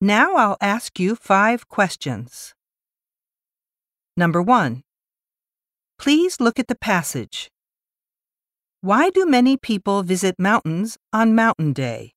Now I'll ask you five questions. Number one. Please look at the passage. Why do many people visit mountains on Mountain Day?